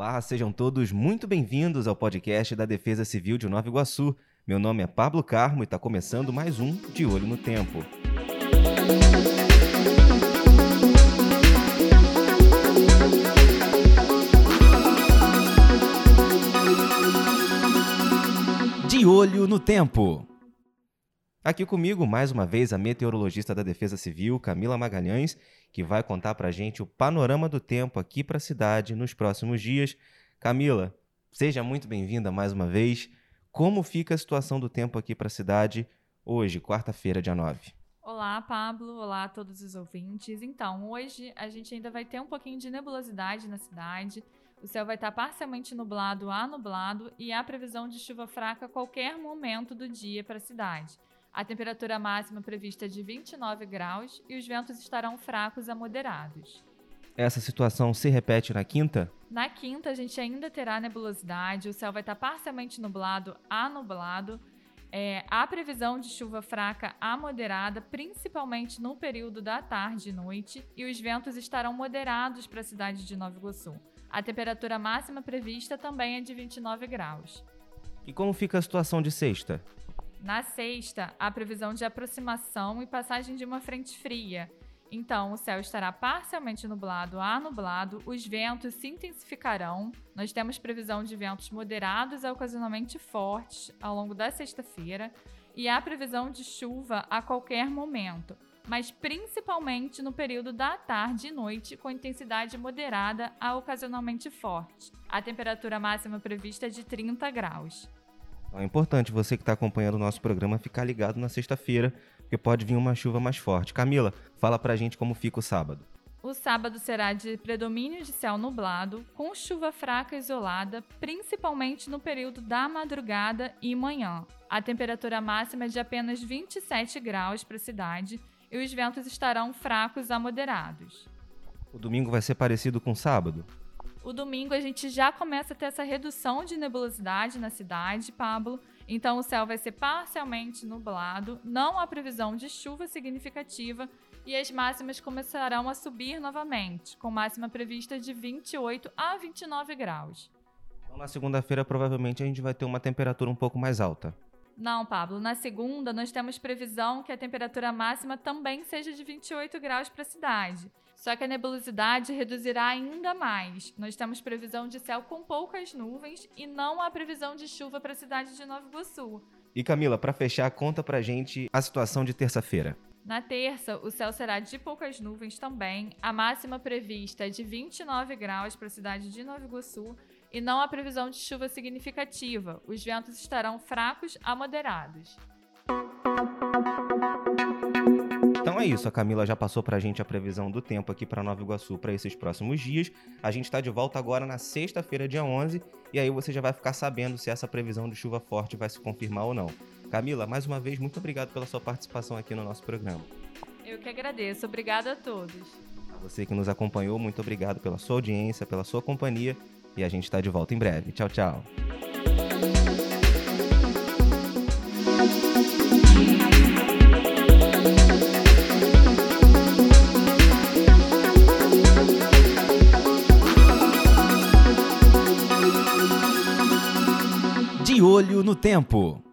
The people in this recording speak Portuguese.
Olá, sejam todos muito bem-vindos ao podcast da Defesa Civil de Nova Iguaçu. Meu nome é Pablo Carmo e está começando mais um De Olho no Tempo. De Olho no Tempo. Aqui comigo, mais uma vez, a meteorologista da Defesa Civil, Camila Magalhães, que vai contar para a gente o panorama do tempo aqui para a cidade nos próximos dias. Camila, seja muito bem-vinda mais uma vez. Como fica a situação do tempo aqui para a cidade hoje, quarta-feira, dia 9? Olá, Pablo. Olá a todos os ouvintes. Então, hoje a gente ainda vai ter um pouquinho de nebulosidade na cidade. O céu vai estar parcialmente nublado a nublado e há previsão de chuva fraca a qualquer momento do dia para a cidade. A temperatura máxima prevista é de 29 graus e os ventos estarão fracos a moderados. Essa situação se repete na quinta? Na quinta, a gente ainda terá nebulosidade, o céu vai estar parcialmente nublado a nublado. É, há previsão de chuva fraca a moderada, principalmente no período da tarde e noite, e os ventos estarão moderados para a cidade de Nova Iguaçu. A temperatura máxima prevista também é de 29 graus. E como fica a situação de sexta? Na sexta, há previsão de aproximação e passagem de uma frente fria. Então, o céu estará parcialmente nublado a nublado, os ventos se intensificarão. Nós temos previsão de ventos moderados a ocasionalmente fortes ao longo da sexta-feira e há previsão de chuva a qualquer momento, mas principalmente no período da tarde e noite, com intensidade moderada a ocasionalmente forte. A temperatura máxima prevista é de 30 graus. Então é importante você que está acompanhando o nosso programa ficar ligado na sexta-feira, porque pode vir uma chuva mais forte. Camila, fala pra gente como fica o sábado. O sábado será de predomínio de céu nublado, com chuva fraca isolada, principalmente no período da madrugada e manhã. A temperatura máxima é de apenas 27 graus para a cidade e os ventos estarão fracos a moderados. O domingo vai ser parecido com o sábado? O domingo a gente já começa a ter essa redução de nebulosidade na cidade, Pablo. Então o céu vai ser parcialmente nublado, não há previsão de chuva significativa e as máximas começarão a subir novamente, com máxima prevista de 28 a 29 graus. Então na segunda-feira provavelmente a gente vai ter uma temperatura um pouco mais alta. Não, Pablo. Na segunda, nós temos previsão que a temperatura máxima também seja de 28 graus para a cidade. Só que a nebulosidade reduzirá ainda mais. Nós temos previsão de céu com poucas nuvens e não há previsão de chuva para a cidade de Nova Iguaçu. E Camila, para fechar, conta pra gente a situação de terça-feira. Na terça, o céu será de poucas nuvens também. A máxima prevista é de 29 graus para a cidade de Nova Iguaçu e não há previsão de chuva significativa. Os ventos estarão fracos a moderados. Então é isso, a Camila já passou pra gente a previsão do tempo aqui para Nova Iguaçu para esses próximos dias. A gente está de volta agora na sexta-feira, dia 11, e aí você já vai ficar sabendo se essa previsão de chuva forte vai se confirmar ou não. Camila, mais uma vez, muito obrigado pela sua participação aqui no nosso programa. Eu que agradeço. Obrigada a todos. A você que nos acompanhou, muito obrigado pela sua audiência, pela sua companhia, e a gente está de volta em breve. Tchau, tchau. De olho no tempo.